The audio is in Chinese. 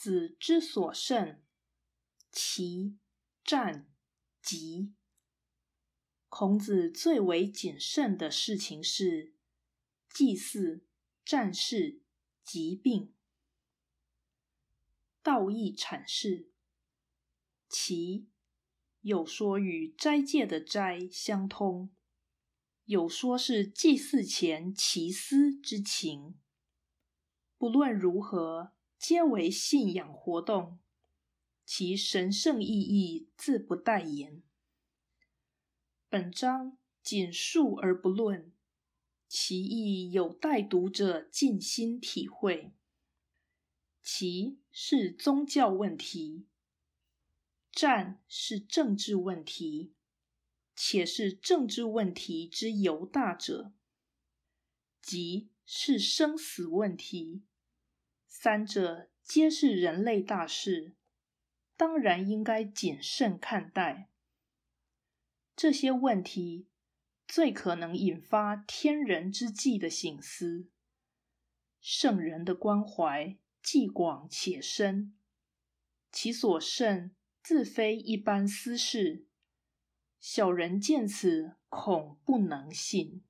子之所慎，其、战、疾。孔子最为谨慎的事情是祭祀、战事、疾病。道义阐释：其有说与斋戒的斋相通，有说是祭祀前祈思之情。不论如何。皆为信仰活动，其神圣意义自不待言。本章仅述而不论，其意有待读者尽心体会。其是宗教问题，战是政治问题，且是政治问题之犹大者，即是生死问题。三者皆是人类大事，当然应该谨慎看待。这些问题最可能引发天人之际的醒思。圣人的关怀既广且深，其所甚自非一般私事。小人见此，恐不能信。